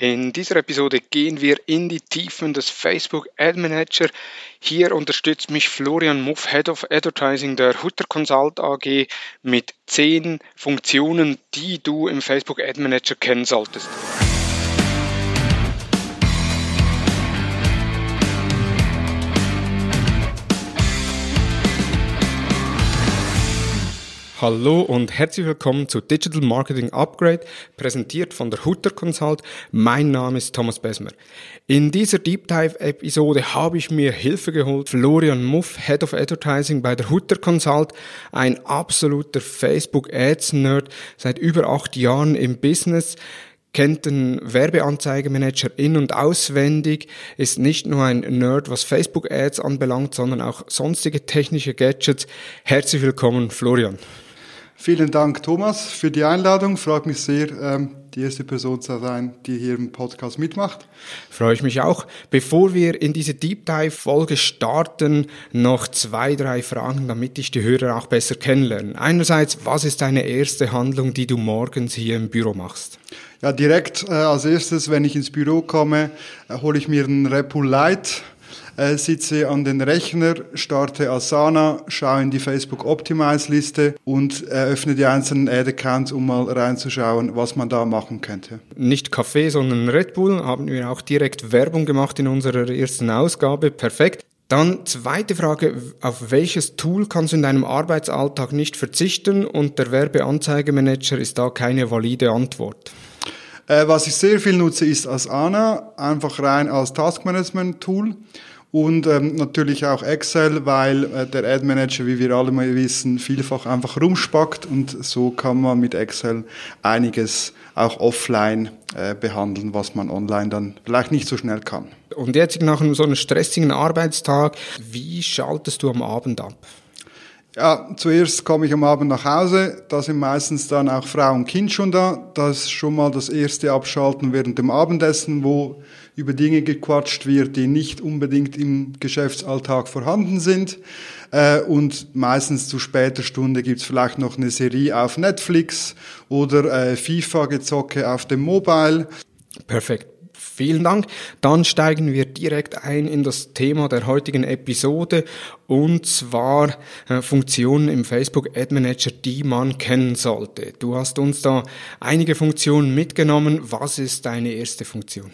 In dieser Episode gehen wir in die Tiefen des Facebook Ad Manager. Hier unterstützt mich Florian Muff, Head of Advertising der Hutter Consult AG mit zehn Funktionen, die du im Facebook Ad Manager kennen solltest. Hallo und herzlich willkommen zu Digital Marketing Upgrade, präsentiert von der Hutter Consult. Mein Name ist Thomas Besmer. In dieser Deep Dive Episode habe ich mir Hilfe geholt. Florian Muff, Head of Advertising bei der Hutter Consult, ein absoluter Facebook Ads Nerd, seit über acht Jahren im Business kennt den Werbeanzeigemanager in- und auswendig, ist nicht nur ein Nerd, was Facebook-Ads anbelangt, sondern auch sonstige technische Gadgets. Herzlich willkommen, Florian. Vielen Dank, Thomas, für die Einladung. Freut mich sehr, ähm, die erste Person zu sein, die hier im Podcast mitmacht. Freue ich mich auch. Bevor wir in diese Deep Dive Folge starten, noch zwei, drei Fragen, damit ich die Hörer auch besser kennenlerne. Einerseits, was ist deine erste Handlung, die du morgens hier im Büro machst? Ja, direkt äh, als erstes, wenn ich ins Büro komme, äh, hole ich mir einen Repul Light äh, sitze an den Rechner, starte Asana, schaue in die Facebook Optimize Liste und eröffne die einzelnen Ad Accounts, um mal reinzuschauen, was man da machen könnte. Nicht Kaffee, sondern Red Bull haben wir auch direkt Werbung gemacht in unserer ersten Ausgabe. Perfekt. Dann zweite Frage, auf welches Tool kannst du in deinem Arbeitsalltag nicht verzichten und der Werbeanzeigemanager ist da keine valide Antwort? Äh, was ich sehr viel nutze, ist Asana, einfach rein als Taskmanagement-Tool und ähm, natürlich auch Excel, weil äh, der Ad Manager, wie wir alle mal wissen, vielfach einfach rumspackt und so kann man mit Excel einiges auch offline äh, behandeln, was man online dann vielleicht nicht so schnell kann. Und jetzt nach so einem stressigen Arbeitstag, wie schaltest du am Abend ab? Ja, zuerst komme ich am Abend nach Hause, da sind meistens dann auch Frau und Kind schon da. Das ist schon mal das erste Abschalten während dem Abendessen, wo über Dinge gequatscht wird, die nicht unbedingt im Geschäftsalltag vorhanden sind. Äh, und meistens zu später Stunde gibt's vielleicht noch eine Serie auf Netflix oder äh, FIFA-Gezocke auf dem Mobile. Perfekt. Vielen Dank. Dann steigen wir direkt ein in das Thema der heutigen Episode und zwar äh, Funktionen im Facebook Ad Manager, die man kennen sollte. Du hast uns da einige Funktionen mitgenommen. Was ist deine erste Funktion?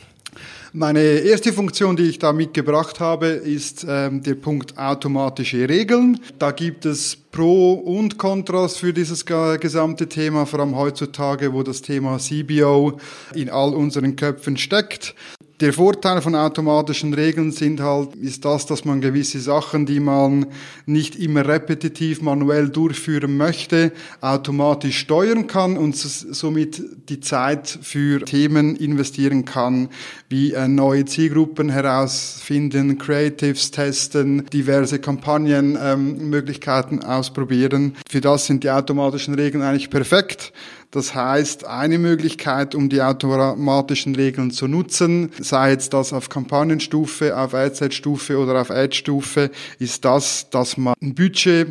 Meine erste Funktion, die ich da mitgebracht habe, ist ähm, der Punkt automatische Regeln. Da gibt es Pro und Kontras für dieses gesamte Thema, vor allem heutzutage, wo das Thema CBO in all unseren Köpfen steckt. Der Vorteil von automatischen Regeln sind halt, ist das, dass man gewisse Sachen, die man nicht immer repetitiv manuell durchführen möchte, automatisch steuern kann und somit die Zeit für Themen investieren kann, wie äh, neue Zielgruppen herausfinden, Creatives testen, diverse Kampagnenmöglichkeiten ähm, ausprobieren. Für das sind die automatischen Regeln eigentlich perfekt. Das heißt, eine Möglichkeit, um die automatischen Regeln zu nutzen, sei jetzt das auf Kampagnenstufe, auf Adset-Stufe oder auf Ad-Stufe, ist das, dass man ein Budget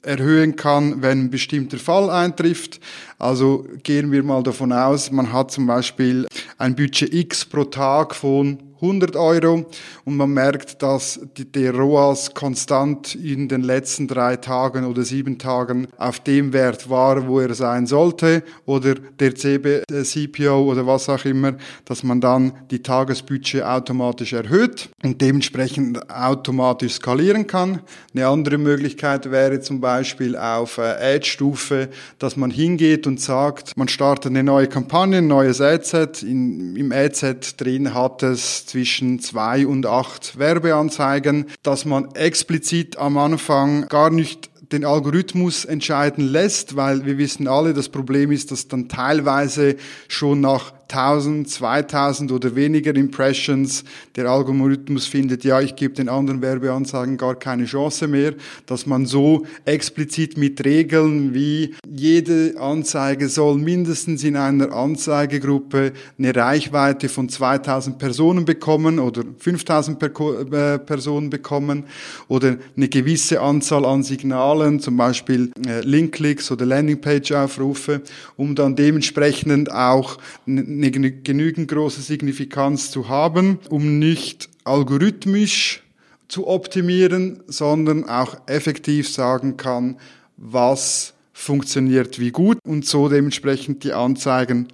erhöhen kann, wenn ein bestimmter Fall eintrifft. Also gehen wir mal davon aus, man hat zum Beispiel ein Budget X pro Tag von 100 Euro und man merkt, dass der ROAS konstant in den letzten drei Tagen oder sieben Tagen auf dem Wert war, wo er sein sollte oder der CB, der CPO oder was auch immer, dass man dann die Tagesbudget automatisch erhöht und dementsprechend automatisch skalieren kann. Eine andere Möglichkeit wäre zum Beispiel auf äh, Ad-Stufe, dass man hingeht und sagt, man startet eine neue Kampagne, ein neues Adset. In, Im Adset drin hat es zwischen zwei und acht Werbeanzeigen, dass man explizit am Anfang gar nicht den Algorithmus entscheiden lässt, weil wir wissen alle, das Problem ist, dass dann teilweise schon nach 1000, 2000 oder weniger Impressions. Der Algorithmus findet, ja, ich gebe den anderen Werbeanzeigen gar keine Chance mehr, dass man so explizit mit Regeln wie jede Anzeige soll mindestens in einer Anzeigegruppe eine Reichweite von 2000 Personen bekommen oder 5000 äh, Personen bekommen oder eine gewisse Anzahl an Signalen, zum Beispiel äh, Linkklicks oder Landingpage-Aufrufe, um dann dementsprechend auch eine eine genügend große Signifikanz zu haben, um nicht algorithmisch zu optimieren, sondern auch effektiv sagen kann, was funktioniert wie gut und so dementsprechend die Anzeigen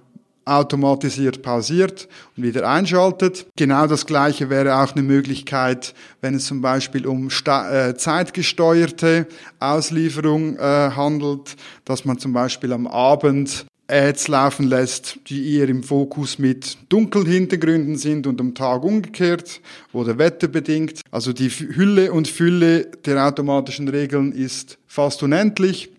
automatisiert pausiert und wieder einschaltet. Genau das Gleiche wäre auch eine Möglichkeit, wenn es zum Beispiel um äh, zeitgesteuerte Auslieferung äh, handelt, dass man zum Beispiel am Abend Ads laufen lässt, die eher im Fokus mit dunklen Hintergründen sind und am Tag umgekehrt oder wetterbedingt. Also die Hülle und Fülle der automatischen Regeln ist fast unendlich.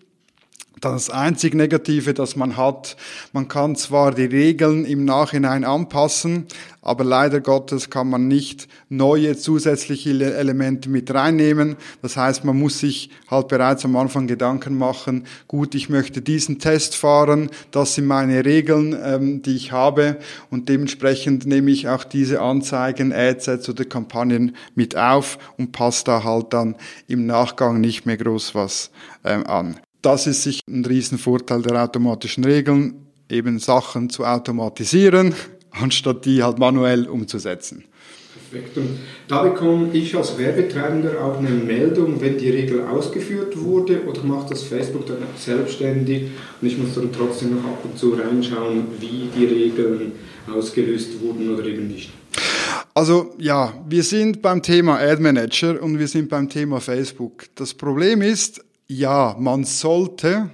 Das einzig Negative, das man hat, man kann zwar die Regeln im Nachhinein anpassen, aber leider Gottes kann man nicht neue zusätzliche Elemente mit reinnehmen. Das heißt, man muss sich halt bereits am Anfang Gedanken machen, gut, ich möchte diesen Test fahren, das sind meine Regeln, ähm, die ich habe und dementsprechend nehme ich auch diese Anzeigen, Adsets oder Kampagnen mit auf und passe da halt dann im Nachgang nicht mehr groß was ähm, an. Das ist sicher ein Riesenvorteil der automatischen Regeln, eben Sachen zu automatisieren, anstatt die halt manuell umzusetzen. Perfekt. Und da bekomme ich als Werbetreibender auch eine Meldung, wenn die Regel ausgeführt wurde, oder macht das Facebook dann selbstständig und ich muss dann trotzdem noch ab und zu reinschauen, wie die Regeln ausgelöst wurden oder eben nicht. Also ja, wir sind beim Thema Ad Manager und wir sind beim Thema Facebook. Das Problem ist, ja, man sollte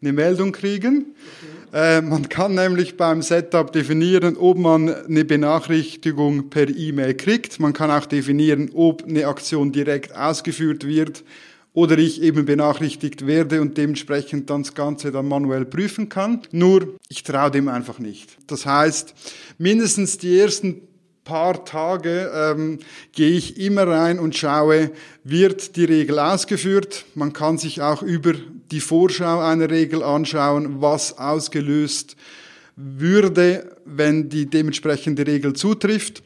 eine Meldung kriegen. Äh, man kann nämlich beim Setup definieren, ob man eine Benachrichtigung per E-Mail kriegt. Man kann auch definieren, ob eine Aktion direkt ausgeführt wird oder ich eben benachrichtigt werde und dementsprechend dann das Ganze dann manuell prüfen kann. Nur, ich traue dem einfach nicht. Das heißt, mindestens die ersten paar Tage ähm, gehe ich immer rein und schaue, wird die Regel ausgeführt. Man kann sich auch über die Vorschau einer Regel anschauen, was ausgelöst würde, wenn die dementsprechende Regel zutrifft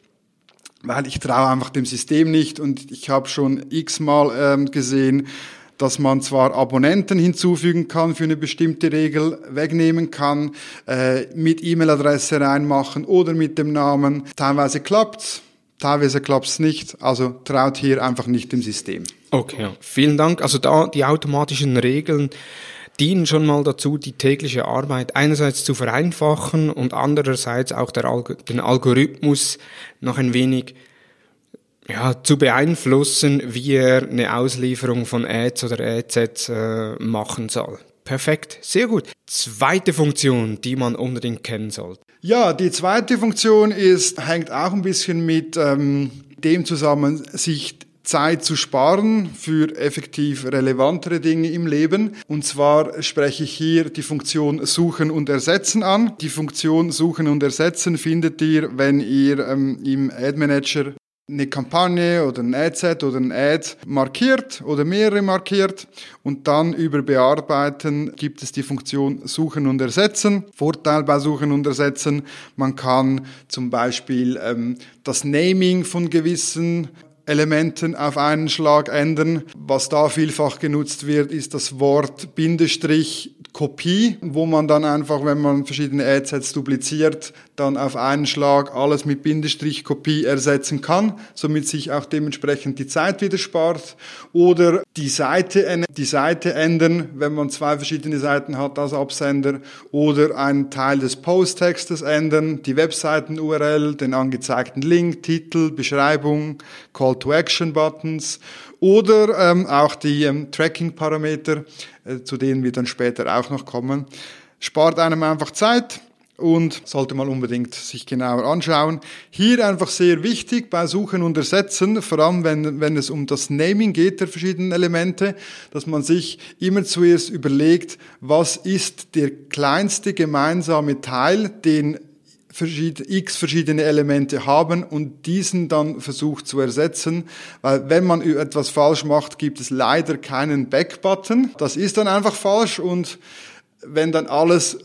weil ich traue einfach dem System nicht und ich habe schon x-mal ähm, gesehen, dass man zwar Abonnenten hinzufügen kann für eine bestimmte Regel, wegnehmen kann, äh, mit E-Mail-Adresse reinmachen oder mit dem Namen. Teilweise klappt's, teilweise klappt's nicht. Also traut hier einfach nicht dem System. Okay, vielen Dank. Also da die automatischen Regeln dienen schon mal dazu, die tägliche Arbeit einerseits zu vereinfachen und andererseits auch Alg den Algorithmus noch ein wenig ja, zu beeinflussen, wie er eine Auslieferung von Ads oder Adsets äh, machen soll. Perfekt, sehr gut. Zweite Funktion, die man unbedingt kennen sollte. Ja, die zweite Funktion ist, hängt auch ein bisschen mit ähm, dem zusammen, sich Zeit zu sparen für effektiv relevantere Dinge im Leben. Und zwar spreche ich hier die Funktion Suchen und Ersetzen an. Die Funktion Suchen und Ersetzen findet ihr, wenn ihr ähm, im Ad Manager eine Kampagne oder ein Adset oder ein Ad markiert oder mehrere markiert und dann über Bearbeiten gibt es die Funktion Suchen und Ersetzen. Vorteil bei Suchen und Ersetzen, man kann zum Beispiel ähm, das Naming von gewissen Elementen auf einen Schlag ändern. Was da vielfach genutzt wird, ist das Wort Bindestrich Kopie, wo man dann einfach, wenn man verschiedene Adsets dupliziert, dann auf einen Schlag alles mit Bindestrich Kopie ersetzen kann, somit sich auch dementsprechend die Zeit wieder spart. Oder die Seite, die Seite ändern, wenn man zwei verschiedene Seiten hat als Absender. Oder einen Teil des Posttextes ändern, die Webseiten-URL, den angezeigten Link, Titel, Beschreibung, Call-to-Action-Buttons oder ähm, auch die ähm, Tracking-Parameter, äh, zu denen wir dann später auch noch kommen. Spart einem einfach Zeit und sollte man unbedingt sich genauer anschauen. Hier einfach sehr wichtig bei Suchen und Ersetzen, vor allem wenn, wenn es um das Naming geht der verschiedenen Elemente, dass man sich immer zuerst überlegt, was ist der kleinste gemeinsame Teil, den x verschiedene Elemente haben und diesen dann versucht zu ersetzen, weil wenn man etwas falsch macht, gibt es leider keinen Back-Button. Das ist dann einfach falsch und wenn dann alles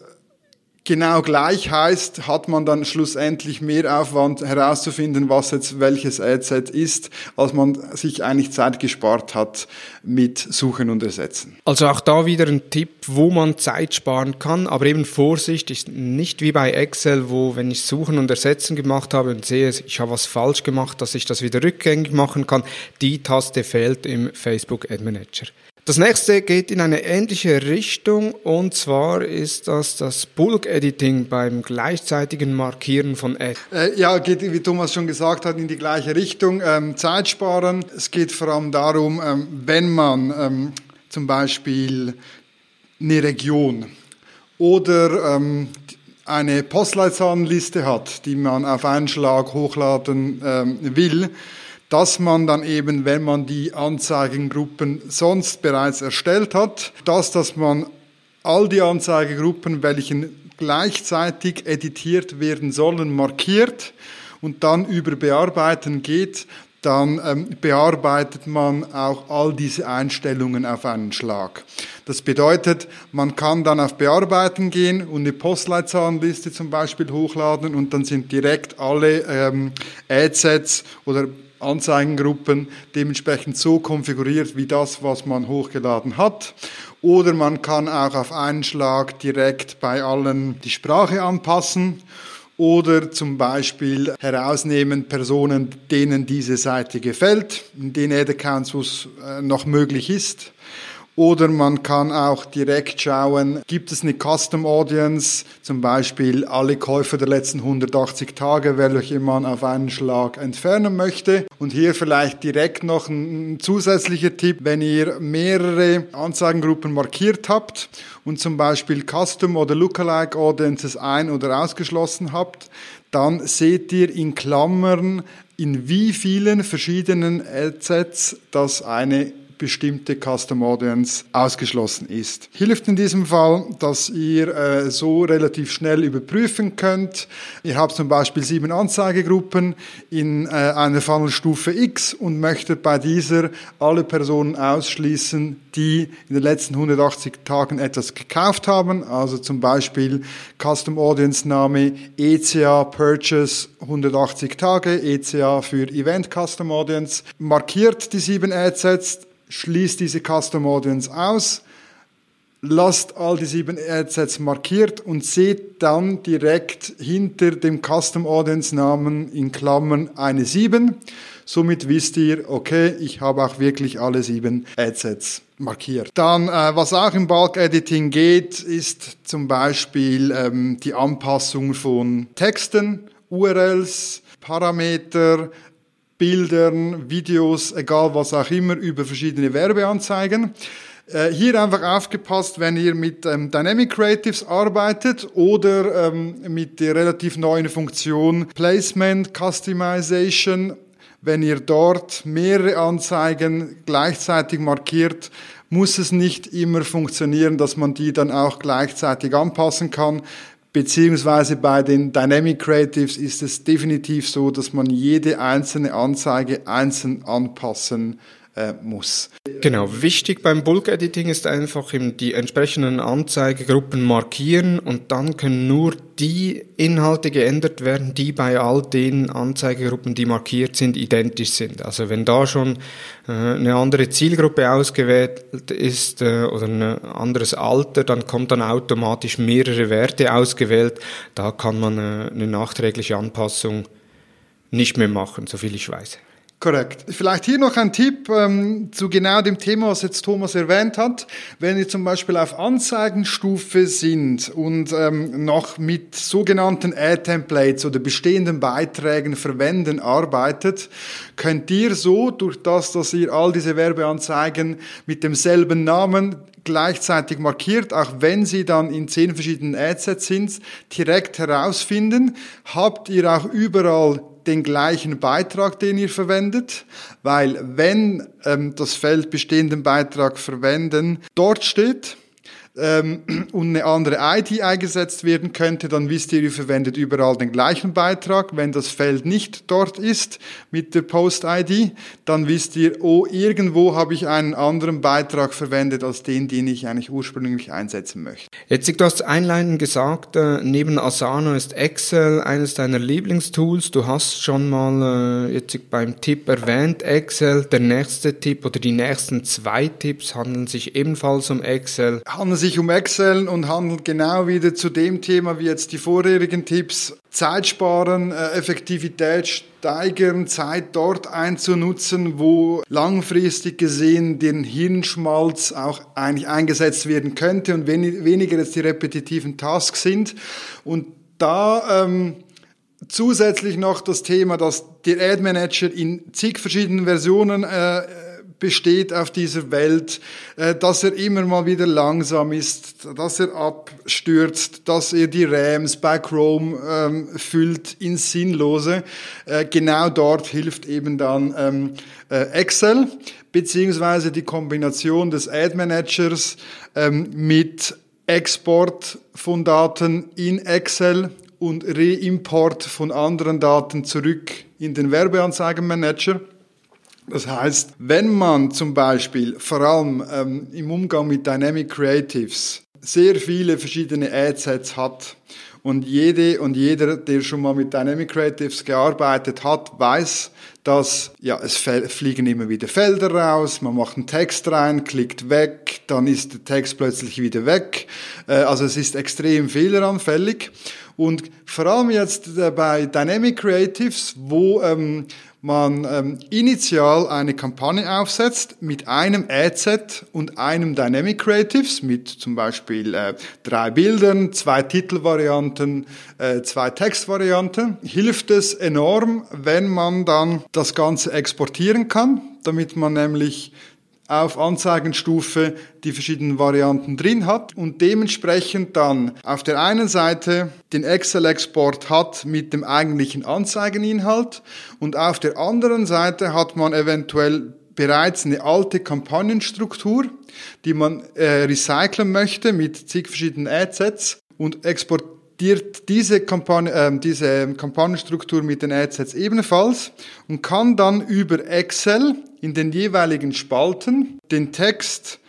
genau gleich heißt, hat man dann schlussendlich mehr Aufwand herauszufinden, was jetzt welches Adset ist, als man sich eigentlich Zeit gespart hat mit Suchen und Ersetzen. Also auch da wieder ein Tipp, wo man Zeit sparen kann, aber eben Vorsicht ist nicht wie bei Excel, wo wenn ich Suchen und Ersetzen gemacht habe und sehe, ich habe was falsch gemacht, dass ich das wieder rückgängig machen kann, die Taste fehlt im Facebook Ad Manager. Das nächste geht in eine ähnliche Richtung und zwar ist das das Bulk Editing beim gleichzeitigen Markieren von Ads. Äh, ja, geht, wie Thomas schon gesagt hat, in die gleiche Richtung. Ähm, Zeit sparen. Es geht vor allem darum, ähm, wenn man ähm, zum Beispiel eine Region oder ähm, eine Postleitzahlenliste hat, die man auf einen Schlag hochladen ähm, will, dass man dann eben, wenn man die Anzeigengruppen sonst bereits erstellt hat, dass, dass man all die Anzeigegruppen, welchen gleichzeitig editiert werden sollen, markiert und dann über Bearbeiten geht, dann ähm, bearbeitet man auch all diese Einstellungen auf einen Schlag. Das bedeutet, man kann dann auf Bearbeiten gehen und eine Postleitzahlenliste zum Beispiel hochladen und dann sind direkt alle ähm, Adsets oder Anzeigengruppen dementsprechend so konfiguriert wie das, was man hochgeladen hat. Oder man kann auch auf einen Schlag direkt bei allen die Sprache anpassen oder zum Beispiel herausnehmen Personen, denen diese Seite gefällt, in den Ad-Accounts, wo es äh, noch möglich ist. Oder man kann auch direkt schauen, gibt es eine Custom Audience, zum Beispiel alle Käufer der letzten 180 Tage, welche man auf einen Schlag entfernen möchte. Und hier vielleicht direkt noch ein zusätzlicher Tipp, wenn ihr mehrere Anzeigengruppen markiert habt und zum Beispiel Custom oder Lookalike Audiences ein- oder ausgeschlossen habt, dann seht ihr in Klammern, in wie vielen verschiedenen Adsets das eine bestimmte Custom Audience ausgeschlossen ist. Hilft in diesem Fall, dass ihr äh, so relativ schnell überprüfen könnt. Ihr habt zum Beispiel sieben Anzeigegruppen in äh, einer Funnelstufe X und möchtet bei dieser alle Personen ausschließen, die in den letzten 180 Tagen etwas gekauft haben. Also zum Beispiel Custom Audience Name ECA Purchase 180 Tage, ECA für Event Custom Audience. Markiert die sieben Adsets, schließt diese Custom Audience aus, lasst all die sieben Adsets markiert und seht dann direkt hinter dem Custom Audience Namen in Klammern eine 7. Somit wisst ihr, okay, ich habe auch wirklich alle sieben Adsets markiert. Dann, äh, was auch im Bulk Editing geht, ist zum Beispiel ähm, die Anpassung von Texten, URLs, Parameter, Bildern, Videos, egal was auch immer, über verschiedene Werbeanzeigen. Äh, hier einfach aufgepasst, wenn ihr mit ähm, Dynamic Creatives arbeitet oder ähm, mit der relativ neuen Funktion Placement, Customization. Wenn ihr dort mehrere Anzeigen gleichzeitig markiert, muss es nicht immer funktionieren, dass man die dann auch gleichzeitig anpassen kann. Beziehungsweise bei den Dynamic Creatives ist es definitiv so, dass man jede einzelne Anzeige einzeln anpassen äh, muss. Genau, wichtig beim Bulk Editing ist einfach die entsprechenden Anzeigegruppen markieren und dann können nur die Inhalte geändert werden, die bei all den Anzeigegruppen, die markiert sind, identisch sind. Also wenn da schon äh, eine andere Zielgruppe ausgewählt ist äh, oder ein anderes Alter, dann kommt dann automatisch mehrere Werte ausgewählt. Da kann man eine nachträgliche Anpassung nicht mehr machen, soviel ich weiß. Korrekt. Vielleicht hier noch ein Tipp ähm, zu genau dem Thema, was jetzt Thomas erwähnt hat. Wenn ihr zum Beispiel auf Anzeigenstufe sind und ähm, noch mit sogenannten Ad-Templates oder bestehenden Beiträgen verwenden arbeitet, könnt ihr so, durch das, dass ihr all diese Werbeanzeigen mit demselben Namen gleichzeitig markiert, auch wenn sie dann in zehn verschiedenen Adsets sind, direkt herausfinden, habt ihr auch überall den gleichen Beitrag, den ihr verwendet, weil wenn ähm, das Feld bestehenden Beitrag verwenden dort steht, ähm, und eine andere ID eingesetzt werden könnte, dann wisst ihr, ihr verwendet überall den gleichen Beitrag. Wenn das Feld nicht dort ist mit der Post-ID, dann wisst ihr, oh, irgendwo habe ich einen anderen Beitrag verwendet als den, den ich eigentlich ursprünglich einsetzen möchte. Jetzt, du hast einleitend gesagt, äh, neben Asana ist Excel eines deiner Lieblingstools. Du hast schon mal äh, jetzt beim Tipp erwähnt, Excel. Der nächste Tipp oder die nächsten zwei Tipps handeln sich ebenfalls um Excel. Handeln sich um Excel und handeln genau wieder zu dem Thema wie jetzt die vorherigen Tipps. Zeit sparen, äh, Effektivität steigern, Zeit dort einzunutzen, wo langfristig gesehen den Hirnschmalz auch eigentlich eingesetzt werden könnte und weniger jetzt die repetitiven Tasks sind. Und da ähm, zusätzlich noch das Thema, dass der Ad Manager in zig verschiedenen Versionen äh, besteht auf dieser Welt, äh, dass er immer mal wieder langsam ist, dass er abstürzt, dass er die RAMs bei Chrome ähm, füllt ins Sinnlose. Äh, genau dort hilft eben dann ähm, äh, Excel beziehungsweise die Kombination des Ad Managers ähm, mit Export von Daten in Excel und Reimport von anderen Daten zurück in den Werbeanzeigenmanager. Das heißt, wenn man zum Beispiel vor allem ähm, im Umgang mit Dynamic Creatives sehr viele verschiedene Adsets hat und jede und jeder, der schon mal mit Dynamic Creatives gearbeitet hat, weiß, dass ja, es fliegen immer wieder Felder raus, man macht einen Text rein, klickt weg, dann ist der Text plötzlich wieder weg. Äh, also es ist extrem fehleranfällig. Und vor allem jetzt äh, bei Dynamic Creatives, wo ähm, man ähm, initial eine Kampagne aufsetzt mit einem Adset und einem Dynamic Creatives mit zum Beispiel äh, drei Bildern, zwei Titelvarianten, äh, zwei Textvarianten, hilft es enorm, wenn man dann das Ganze exportieren kann, damit man nämlich auf Anzeigenstufe die verschiedenen Varianten drin hat und dementsprechend dann auf der einen Seite den Excel-Export hat mit dem eigentlichen Anzeigeninhalt und auf der anderen Seite hat man eventuell bereits eine alte Kampagnenstruktur, die man äh, recyceln möchte mit zig verschiedenen Adsets und exportiert diese, Kampagne, äh, diese Kampagnenstruktur mit den Adsets ebenfalls und kann dann über Excel in den jeweiligen Spalten den Text,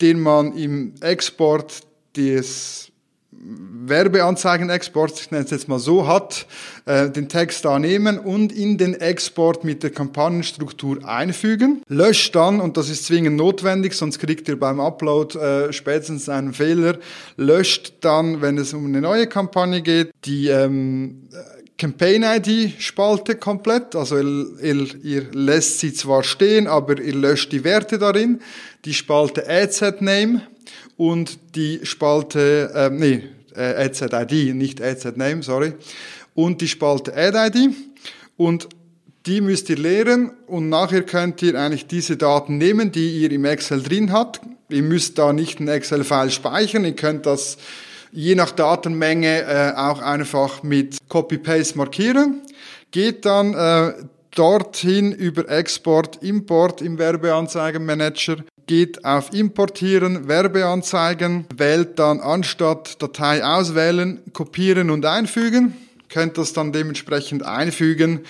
den man im Export des Werbeanzeigen-Exports, ich nenne es jetzt mal so, hat, äh, den Text da nehmen und in den Export mit der Kampagnenstruktur einfügen. Löscht dann, und das ist zwingend notwendig, sonst kriegt ihr beim Upload äh, spätestens einen Fehler, löscht dann, wenn es um eine neue Kampagne geht, die ähm, Campaign-ID-Spalte komplett. Also ihr, ihr, ihr, lässt sie zwar stehen, aber ihr löscht die Werte darin. Die Spalte AdSet-Name und die Spalte, äh, nee, äh, AdSet-ID, nicht AdSet-Name, sorry. Und die Spalte Ad-ID. Und die müsst ihr leeren und nachher könnt ihr eigentlich diese Daten nehmen, die ihr im Excel drin habt. Ihr müsst da nicht ein Excel-File speichern, ihr könnt das je nach Datenmenge äh, auch einfach mit Copy-Paste markieren. Geht dann äh, dorthin über Export, Import im Werbeanzeigenmanager, geht auf Importieren, Werbeanzeigen, wählt dann anstatt Datei auswählen, kopieren und einfügen, könnt das dann dementsprechend einfügen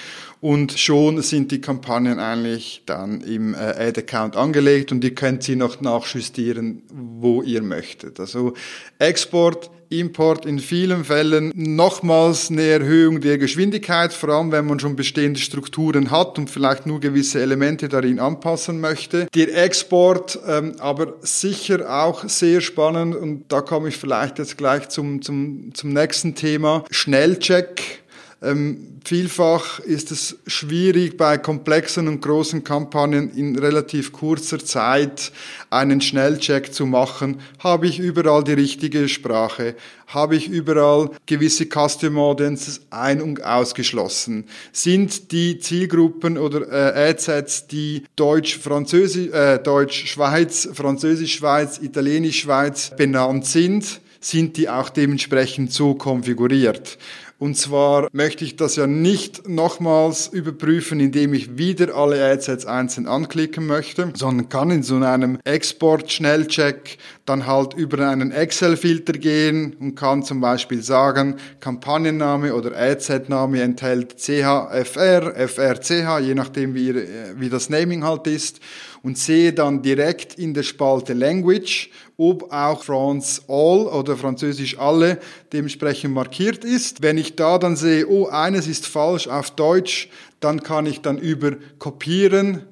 und schon sind die Kampagnen eigentlich dann im äh, Ad-Account angelegt und ihr könnt sie noch nachjustieren, wo ihr möchtet. Also Export, Import in vielen Fällen nochmals eine Erhöhung der Geschwindigkeit, vor allem wenn man schon bestehende Strukturen hat und vielleicht nur gewisse Elemente darin anpassen möchte. Der Export ähm, aber sicher auch sehr spannend und da komme ich vielleicht jetzt gleich zum, zum, zum nächsten Thema. Schnellcheck ähm, vielfach ist es schwierig, bei komplexen und großen Kampagnen in relativ kurzer Zeit einen Schnellcheck zu machen. Habe ich überall die richtige Sprache? Habe ich überall gewisse Custom Audiences ein- und ausgeschlossen? Sind die Zielgruppen oder äh, Adsets, die Deutsch, Französisch, äh, Deutsch, Schweiz, Französisch, Schweiz, Italienisch, Schweiz benannt sind, sind die auch dementsprechend so konfiguriert? Und zwar möchte ich das ja nicht nochmals überprüfen, indem ich wieder alle Adsets einzeln anklicken möchte, sondern kann in so einem Export-Schnellcheck dann halt über einen Excel-Filter gehen und kann zum Beispiel sagen, Kampagnenname oder Adset-Name enthält CHFR, FRCH, je nachdem wie, wie das Naming halt ist und sehe dann direkt in der Spalte Language, ob auch France All oder Französisch alle dementsprechend markiert ist. Wenn ich da dann sehe, oh, eines ist falsch auf Deutsch, dann kann ich dann über Kopieren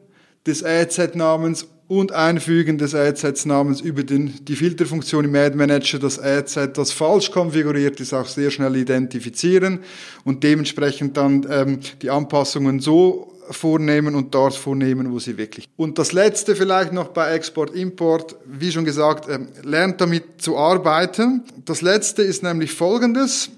des AZ-Namens und Einfügen des AZ-Namens über den, die Filterfunktion im Ad Manager das AZ, das falsch konfiguriert ist, auch sehr schnell identifizieren und dementsprechend dann ähm, die Anpassungen so vornehmen und dort vornehmen, wo sie wirklich. Und das letzte vielleicht noch bei Export, Import, wie schon gesagt, äh, lernt damit zu arbeiten. Das letzte ist nämlich folgendes.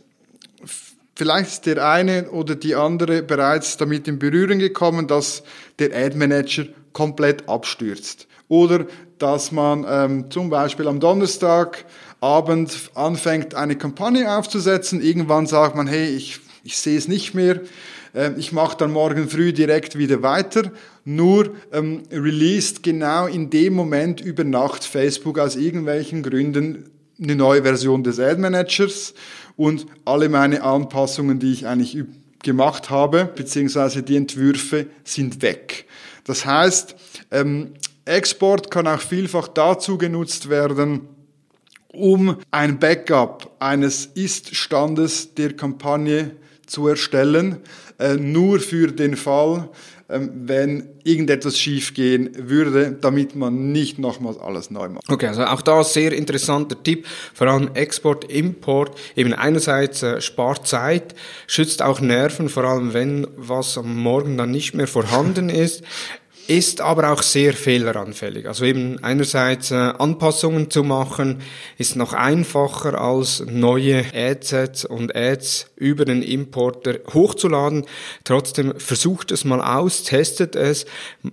Vielleicht ist der eine oder die andere bereits damit in Berührung gekommen, dass der Ad Manager komplett abstürzt. Oder dass man ähm, zum Beispiel am Donnerstagabend anfängt, eine Kampagne aufzusetzen. Irgendwann sagt man, hey, ich, ich sehe es nicht mehr ich mache dann morgen früh direkt wieder weiter. Nur ähm, released genau in dem Moment über Nacht Facebook aus irgendwelchen Gründen eine neue Version des Ad Managers und alle meine Anpassungen, die ich eigentlich gemacht habe, beziehungsweise die Entwürfe sind weg. Das heißt, ähm, Export kann auch vielfach dazu genutzt werden, um ein Backup eines Ist-Standes der Kampagne zu erstellen, äh, nur für den Fall, äh, wenn irgendetwas schiefgehen würde, damit man nicht nochmals alles neu macht. Okay, also auch da sehr interessanter Tipp, vor allem Export, Import, eben einerseits äh, spart Zeit, schützt auch Nerven, vor allem wenn was am Morgen dann nicht mehr vorhanden ist ist aber auch sehr fehleranfällig. Also eben einerseits äh, Anpassungen zu machen, ist noch einfacher als neue Adsets und Ads über den Importer hochzuladen. Trotzdem versucht es mal aus, testet es.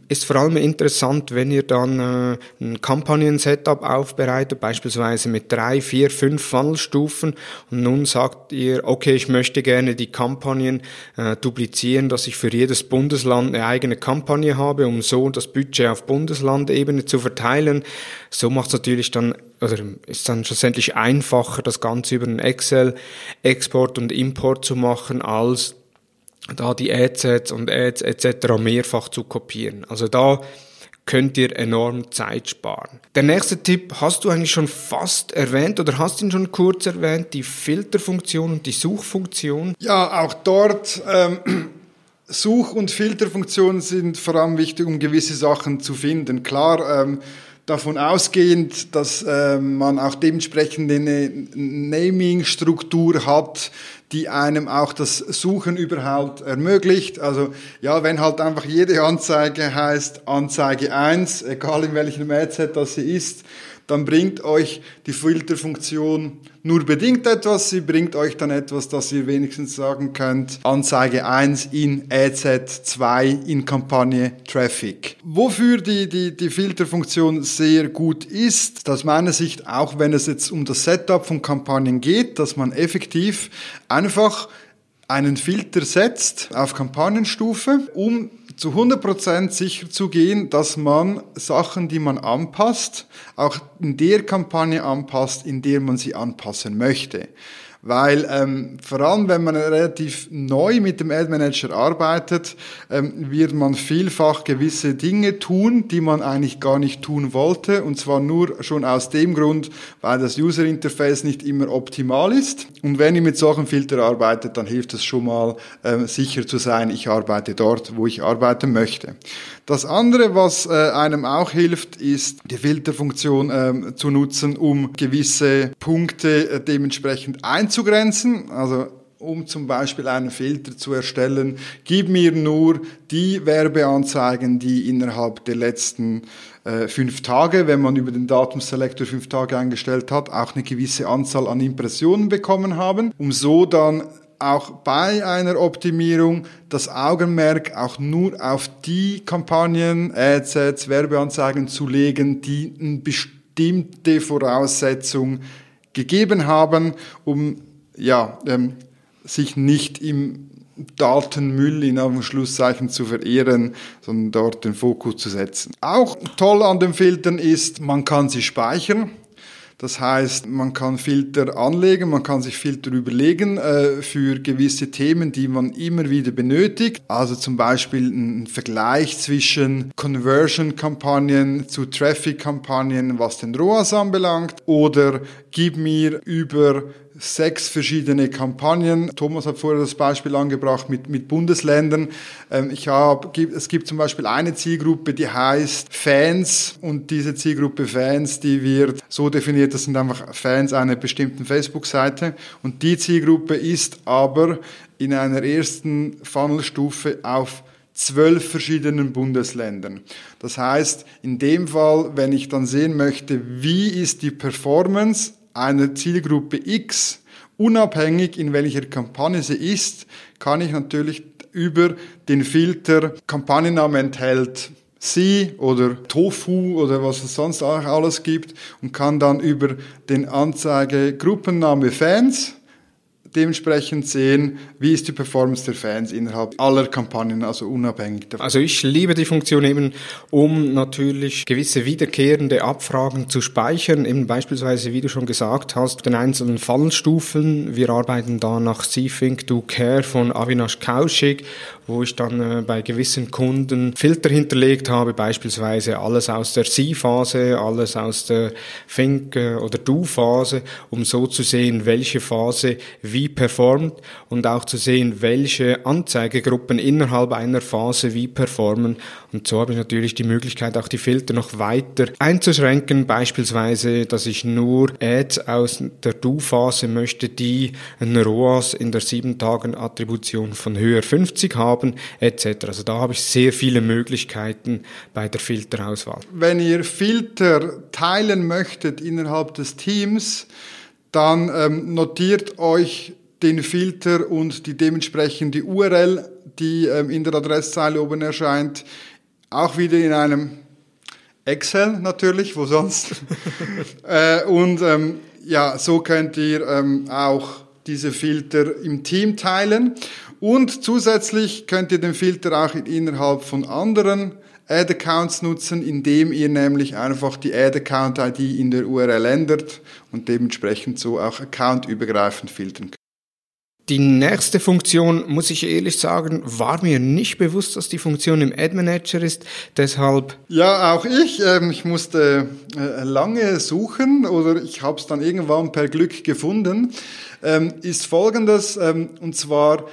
Ist vor allem interessant, wenn ihr dann äh, ein Kampagnen-Setup aufbereitet, beispielsweise mit drei, vier, fünf Funnelstufen und nun sagt ihr, okay, ich möchte gerne die Kampagnen äh, duplizieren, dass ich für jedes Bundesland eine eigene Kampagne habe, um so das Budget auf Bundeslandebene zu verteilen. So macht es natürlich dann, oder ist dann schlussendlich einfacher, das Ganze über einen Excel-Export und Import zu machen, als da die Adsets und Ads etc. mehrfach zu kopieren. Also da könnt ihr enorm Zeit sparen. Der nächste Tipp hast du eigentlich schon fast erwähnt oder hast ihn schon kurz erwähnt, die Filterfunktion und die Suchfunktion. Ja, auch dort ähm, Such- und Filterfunktionen sind vor allem wichtig, um gewisse Sachen zu finden. Klar, ähm, davon ausgehend, dass ähm, man auch dementsprechend eine Naming-Struktur hat, die einem auch das Suchen überhaupt ermöglicht. Also ja, wenn halt einfach jede Anzeige heißt Anzeige 1, egal in welchem Adset das sie ist, dann bringt euch die Filterfunktion nur bedingt etwas. Sie bringt euch dann etwas, dass ihr wenigstens sagen könnt, Anzeige 1 in AZ 2 in Kampagne Traffic. Wofür die, die, die Filterfunktion sehr gut ist, aus meiner Sicht, auch wenn es jetzt um das Setup von Kampagnen geht, dass man effektiv einfach einen Filter setzt auf Kampagnenstufe, um zu 100% sicher zu gehen, dass man Sachen, die man anpasst, auch in der Kampagne anpasst, in der man sie anpassen möchte. Weil ähm, vor allem, wenn man relativ neu mit dem Ad Manager arbeitet, ähm, wird man vielfach gewisse Dinge tun, die man eigentlich gar nicht tun wollte. Und zwar nur schon aus dem Grund, weil das User Interface nicht immer optimal ist. Und wenn ihr mit solchen Filtern arbeitet, dann hilft es schon mal, ähm, sicher zu sein, ich arbeite dort, wo ich arbeiten möchte. Das andere, was äh, einem auch hilft, ist die Filterfunktion äh, zu nutzen, um gewisse Punkte äh, dementsprechend einzugrenzen. Also um zum Beispiel einen Filter zu erstellen, gib mir nur die Werbeanzeigen, die innerhalb der letzten äh, fünf Tage, wenn man über den Datumselektor fünf Tage eingestellt hat, auch eine gewisse Anzahl an Impressionen bekommen haben, um so dann auch bei einer Optimierung das Augenmerk auch nur auf die Kampagnen, Adsets, Werbeanzeigen zu legen, die eine bestimmte Voraussetzung gegeben haben, um ja, ähm, sich nicht im Datenmüll in Anführungszeichen zu verehren, sondern dort den Fokus zu setzen. Auch toll an den Filtern ist, man kann sie speichern. Das heißt, man kann Filter anlegen, man kann sich Filter überlegen äh, für gewisse Themen, die man immer wieder benötigt. Also zum Beispiel ein Vergleich zwischen Conversion-Kampagnen zu Traffic-Kampagnen, was den ROAS anbelangt. Oder gib mir über sechs verschiedene Kampagnen. Thomas hat vorher das Beispiel angebracht mit, mit Bundesländern. Ähm, ich hab, es gibt zum Beispiel eine Zielgruppe, die heißt Fans und diese Zielgruppe Fans, die wird so definiert, das sind einfach Fans einer bestimmten Facebook-Seite und die Zielgruppe ist aber in einer ersten Funnelstufe auf zwölf verschiedenen Bundesländern. Das heißt, in dem Fall, wenn ich dann sehen möchte, wie ist die Performance einer Zielgruppe X, unabhängig in welcher Kampagne sie ist, kann ich natürlich über den Filter Kampagnenname enthält Sie oder Tofu oder was es sonst auch alles gibt und kann dann über den Anzeige Gruppenname Fans dementsprechend sehen, wie ist die Performance der Fans innerhalb aller Kampagnen, also unabhängig davon. Also ich liebe die Funktion eben, um natürlich gewisse wiederkehrende Abfragen zu speichern, eben beispielsweise, wie du schon gesagt hast, den einzelnen Fallstufen. Wir arbeiten da nach C-Think Do Care von Avinash Kaushik, wo ich dann äh, bei gewissen Kunden Filter hinterlegt habe, beispielsweise alles aus der C-Phase, alles aus der Think- oder Do-Phase, um so zu sehen, welche Phase wie wie performt und auch zu sehen, welche Anzeigegruppen innerhalb einer Phase wie performen. Und so habe ich natürlich die Möglichkeit, auch die Filter noch weiter einzuschränken. Beispielsweise, dass ich nur Ads aus der Do-Phase möchte, die einen ROAS in der 7-Tagen-Attribution von höher 50 haben, etc. Also da habe ich sehr viele Möglichkeiten bei der Filterauswahl. Wenn ihr Filter teilen möchtet innerhalb des Teams, dann ähm, notiert euch den Filter und die dementsprechende URL, die ähm, in der Adresszeile oben erscheint, auch wieder in einem Excel natürlich, wo sonst. äh, und ähm, ja, so könnt ihr ähm, auch diese Filter im Team teilen. Und zusätzlich könnt ihr den Filter auch innerhalb von anderen Ad-Accounts nutzen, indem ihr nämlich einfach die Ad-Account-ID in der URL ändert und dementsprechend so auch accountübergreifend filtern könnt. Die nächste Funktion, muss ich ehrlich sagen, war mir nicht bewusst, dass die Funktion im Ad Manager ist. Deshalb. Ja, auch ich. Ähm, ich musste äh, lange suchen oder ich habe es dann irgendwann per Glück gefunden. Ähm, ist folgendes, ähm, und zwar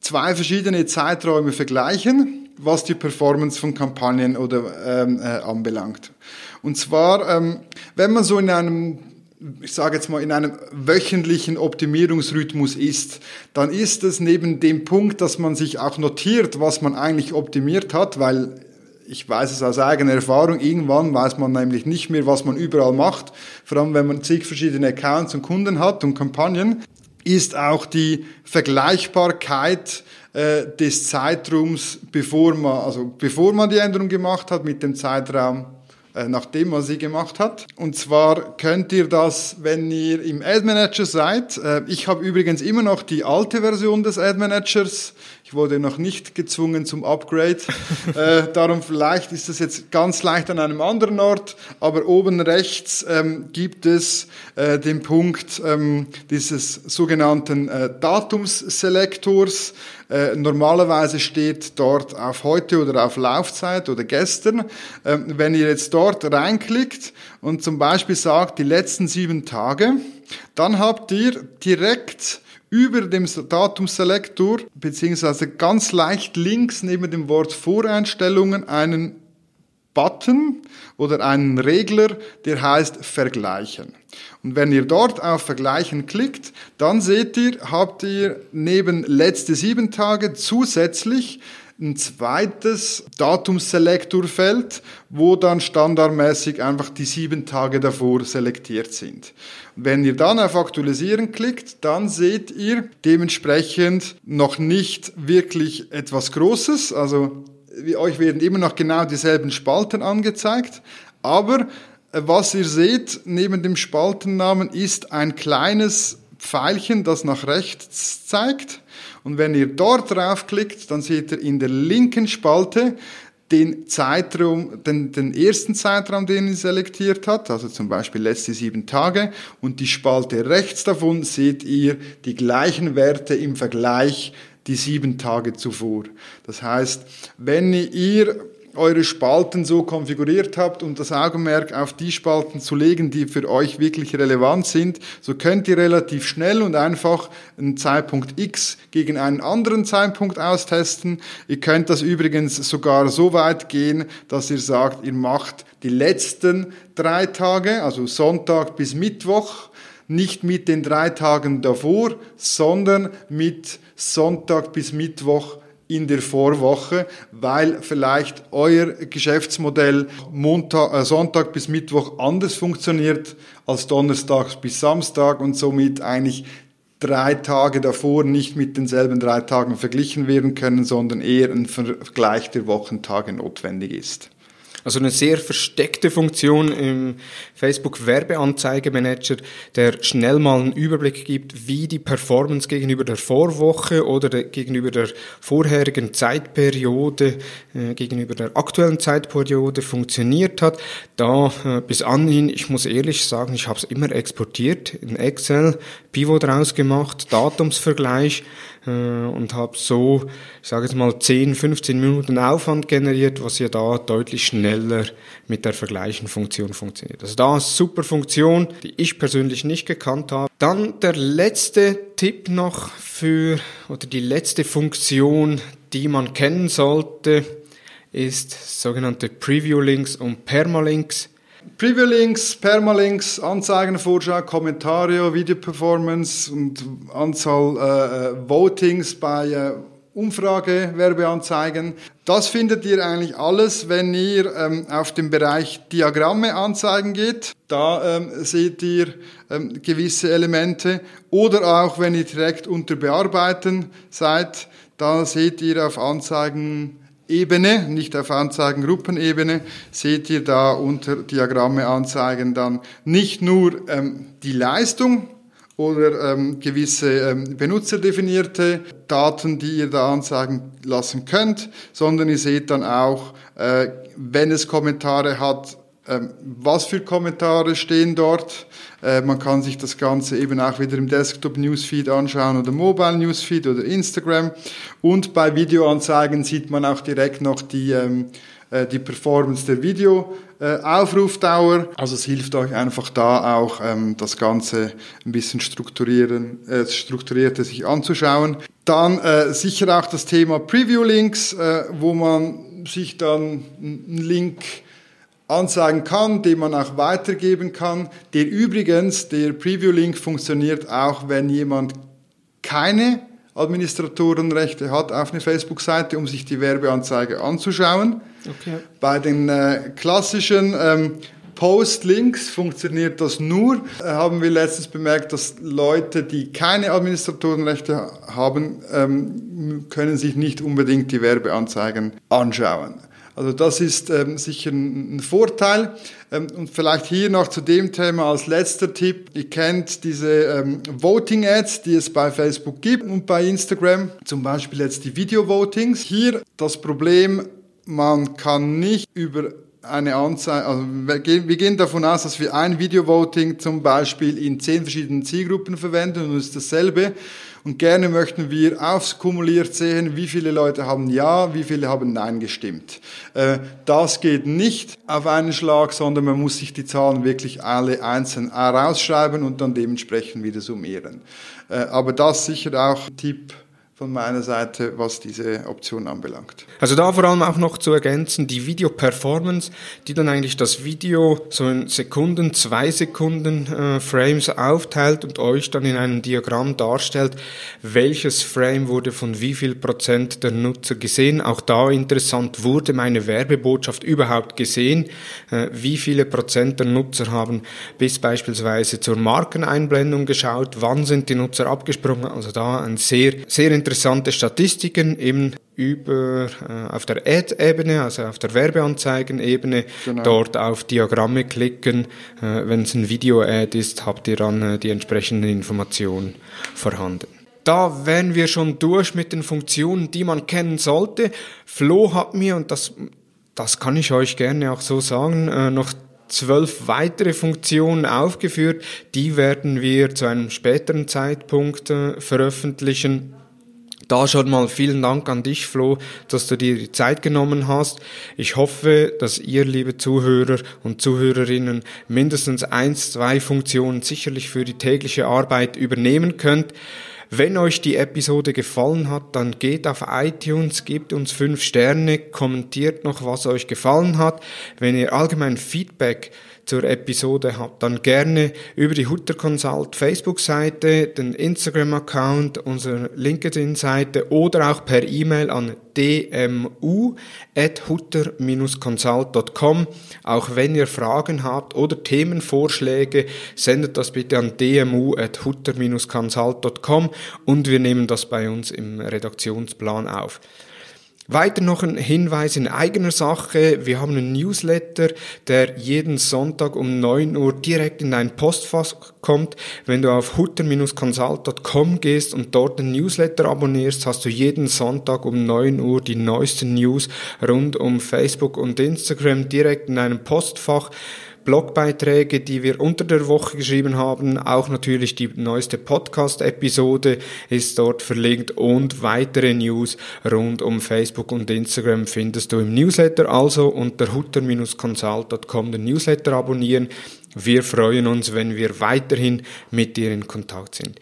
zwei verschiedene Zeiträume vergleichen was die Performance von Kampagnen oder ähm, äh, anbelangt. Und zwar, ähm, wenn man so in einem ich sage jetzt mal, in einem wöchentlichen Optimierungsrhythmus ist, dann ist es neben dem Punkt, dass man sich auch notiert, was man eigentlich optimiert hat, weil ich weiß es aus eigener Erfahrung, irgendwann weiß man nämlich nicht mehr, was man überall macht, vor allem wenn man zig verschiedene Accounts und Kunden hat und Kampagnen, ist auch die Vergleichbarkeit äh, des Zeitraums, bevor man, also bevor man die Änderung gemacht hat, mit dem Zeitraum, äh, nachdem man sie gemacht hat. Und zwar könnt ihr das, wenn ihr im Ad Manager seid. Äh, ich habe übrigens immer noch die alte Version des Ad Managers. Ich wurde noch nicht gezwungen zum Upgrade. äh, darum vielleicht ist das jetzt ganz leicht an einem anderen Ort, aber oben rechts ähm, gibt es äh, den Punkt ähm, dieses sogenannten äh, Datumsselektors. Äh, normalerweise steht dort auf heute oder auf Laufzeit oder gestern. Ähm, wenn ihr jetzt dort reinklickt und zum Beispiel sagt die letzten sieben Tage, dann habt ihr direkt über dem Datumselektor, beziehungsweise ganz leicht links neben dem Wort Voreinstellungen einen Button oder einen Regler, der heißt Vergleichen. Und wenn ihr dort auf Vergleichen klickt, dann seht ihr, habt ihr neben letzte sieben Tage zusätzlich ein zweites Datumselektorfeld, wo dann standardmäßig einfach die sieben Tage davor selektiert sind. Wenn ihr dann auf Aktualisieren klickt, dann seht ihr dementsprechend noch nicht wirklich etwas Großes. Also euch werden immer noch genau dieselben Spalten angezeigt, aber äh, was ihr seht neben dem Spaltennamen ist ein kleines Pfeilchen, das nach rechts zeigt. Und wenn ihr dort draufklickt, dann seht ihr in der linken Spalte den Zeitraum, den, den ersten Zeitraum, den ihr selektiert hat, also zum Beispiel letzte sieben Tage, und die Spalte rechts davon seht ihr die gleichen Werte im Vergleich die sieben Tage zuvor. Das heißt, wenn ihr eure Spalten so konfiguriert habt, um das Augenmerk auf die Spalten zu legen, die für euch wirklich relevant sind, so könnt ihr relativ schnell und einfach einen Zeitpunkt X gegen einen anderen Zeitpunkt austesten. Ihr könnt das übrigens sogar so weit gehen, dass ihr sagt, ihr macht die letzten drei Tage, also Sonntag bis Mittwoch, nicht mit den drei Tagen davor, sondern mit Sonntag bis Mittwoch in der Vorwoche, weil vielleicht euer Geschäftsmodell Montag, äh, Sonntag bis Mittwoch anders funktioniert als Donnerstag bis Samstag und somit eigentlich drei Tage davor nicht mit denselben drei Tagen verglichen werden können, sondern eher ein Vergleich der Wochentage notwendig ist. Also eine sehr versteckte Funktion im Facebook Werbeanzeigemanager, der schnell mal einen Überblick gibt, wie die Performance gegenüber der Vorwoche oder der, gegenüber der vorherigen Zeitperiode, äh, gegenüber der aktuellen Zeitperiode funktioniert hat. Da äh, bis anhin, ich muss ehrlich sagen, ich habe es immer exportiert in Excel, Pivot draus gemacht, Datumsvergleich äh, und habe so, ich sage jetzt mal 10, 15 Minuten Aufwand generiert, was ja da deutlich schneller mit der Vergleichen-Funktion funktioniert. Also da eine super Funktion, die ich persönlich nicht gekannt habe. Dann der letzte Tipp noch für, oder die letzte Funktion, die man kennen sollte, ist sogenannte Preview-Links und Permalinks. Preview-Links, Permalinks, Anzeigenvorschau, Kommentare, Video-Performance und Anzahl äh, äh, Votings bei äh, Umfrage-Werbeanzeigen. Das findet ihr eigentlich alles, wenn ihr ähm, auf den Bereich Diagramme anzeigen geht. Da ähm, seht ihr ähm, gewisse Elemente. Oder auch, wenn ihr direkt unter Bearbeiten seid, da seht ihr auf Anzeigen Ebene, nicht auf Anzeigengruppenebene, seht ihr da unter Diagramme anzeigen dann nicht nur ähm, die Leistung oder ähm, gewisse ähm, benutzerdefinierte Daten, die ihr da anzeigen lassen könnt, sondern ihr seht dann auch, äh, wenn es Kommentare hat, ähm, was für Kommentare stehen dort. Äh, man kann sich das Ganze eben auch wieder im Desktop Newsfeed anschauen oder Mobile Newsfeed oder Instagram. Und bei Videoanzeigen sieht man auch direkt noch die, ähm, äh, die Performance der Videoaufrufdauer. Äh, also es hilft euch einfach da auch ähm, das Ganze ein bisschen strukturieren, äh, strukturierter sich anzuschauen. Dann äh, sicher auch das Thema Preview Links, äh, wo man sich dann einen Link anzeigen kann, den man auch weitergeben kann. Der übrigens, der Preview-Link funktioniert auch, wenn jemand keine Administratorenrechte hat auf einer Facebook-Seite, um sich die Werbeanzeige anzuschauen. Okay. Bei den äh, klassischen ähm, Post-Links funktioniert das nur. Äh, haben wir letztens bemerkt, dass Leute, die keine Administratorenrechte haben, ähm, können sich nicht unbedingt die Werbeanzeigen anschauen. Also das ist ähm, sicher ein, ein Vorteil. Ähm, und vielleicht hier noch zu dem Thema als letzter Tipp. Ihr kennt diese ähm, Voting Ads, die es bei Facebook gibt und bei Instagram. Zum Beispiel jetzt die Video Votings. Hier das Problem, man kann nicht über eine Anzeige, also wir gehen davon aus, dass wir ein Video-Voting zum Beispiel in zehn verschiedenen Zielgruppen verwenden und es ist dasselbe. Und gerne möchten wir aufkumuliert sehen, wie viele Leute haben Ja, wie viele haben Nein gestimmt. Äh, das geht nicht auf einen Schlag, sondern man muss sich die Zahlen wirklich alle einzeln rausschreiben und dann dementsprechend wieder summieren. Äh, aber das sicher auch Tipp von meiner Seite, was diese Option anbelangt. Also da vor allem auch noch zu ergänzen, die Video-Performance, die dann eigentlich das Video so in Sekunden, zwei Sekunden äh, Frames aufteilt und euch dann in einem Diagramm darstellt, welches Frame wurde von wie viel Prozent der Nutzer gesehen. Auch da interessant, wurde meine Werbebotschaft überhaupt gesehen? Äh, wie viele Prozent der Nutzer haben bis beispielsweise zur Markeneinblendung geschaut? Wann sind die Nutzer abgesprungen? Also da ein sehr, sehr interessante Statistiken eben über äh, auf der Ad-Ebene, also auf der Werbeanzeigen-Ebene, genau. dort auf Diagramme klicken. Äh, Wenn es ein Video-Ad ist, habt ihr dann äh, die entsprechenden Informationen vorhanden. Da wären wir schon durch mit den Funktionen, die man kennen sollte. Flo hat mir, und das, das kann ich euch gerne auch so sagen, äh, noch zwölf weitere Funktionen aufgeführt. Die werden wir zu einem späteren Zeitpunkt äh, veröffentlichen. Da schon mal vielen Dank an dich, Flo, dass du dir die Zeit genommen hast. Ich hoffe, dass ihr, liebe Zuhörer und Zuhörerinnen, mindestens eins, zwei Funktionen sicherlich für die tägliche Arbeit übernehmen könnt. Wenn euch die Episode gefallen hat, dann geht auf iTunes, gebt uns fünf Sterne, kommentiert noch, was euch gefallen hat. Wenn ihr allgemein Feedback zur Episode habt, dann gerne über die Hutter Consult Facebook-Seite, den Instagram-Account, unsere LinkedIn-Seite oder auch per E-Mail an dmu.hutter-consult.com. Auch wenn ihr Fragen habt oder Themenvorschläge, sendet das bitte an dmu.hutter-consult.com und wir nehmen das bei uns im Redaktionsplan auf. Weiter noch ein Hinweis in eigener Sache. Wir haben einen Newsletter, der jeden Sonntag um 9 Uhr direkt in dein Postfach kommt. Wenn du auf hutter-consult.com gehst und dort den Newsletter abonnierst, hast du jeden Sonntag um 9 Uhr die neuesten News rund um Facebook und Instagram direkt in deinem Postfach. Blogbeiträge, die wir unter der Woche geschrieben haben. Auch natürlich die neueste Podcast-Episode ist dort verlinkt und weitere News rund um Facebook und Instagram findest du im Newsletter. Also unter hutter-consult.com den Newsletter abonnieren. Wir freuen uns, wenn wir weiterhin mit dir in Kontakt sind.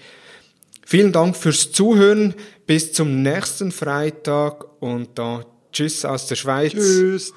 Vielen Dank fürs Zuhören. Bis zum nächsten Freitag und da Tschüss aus der Schweiz. Tschüss.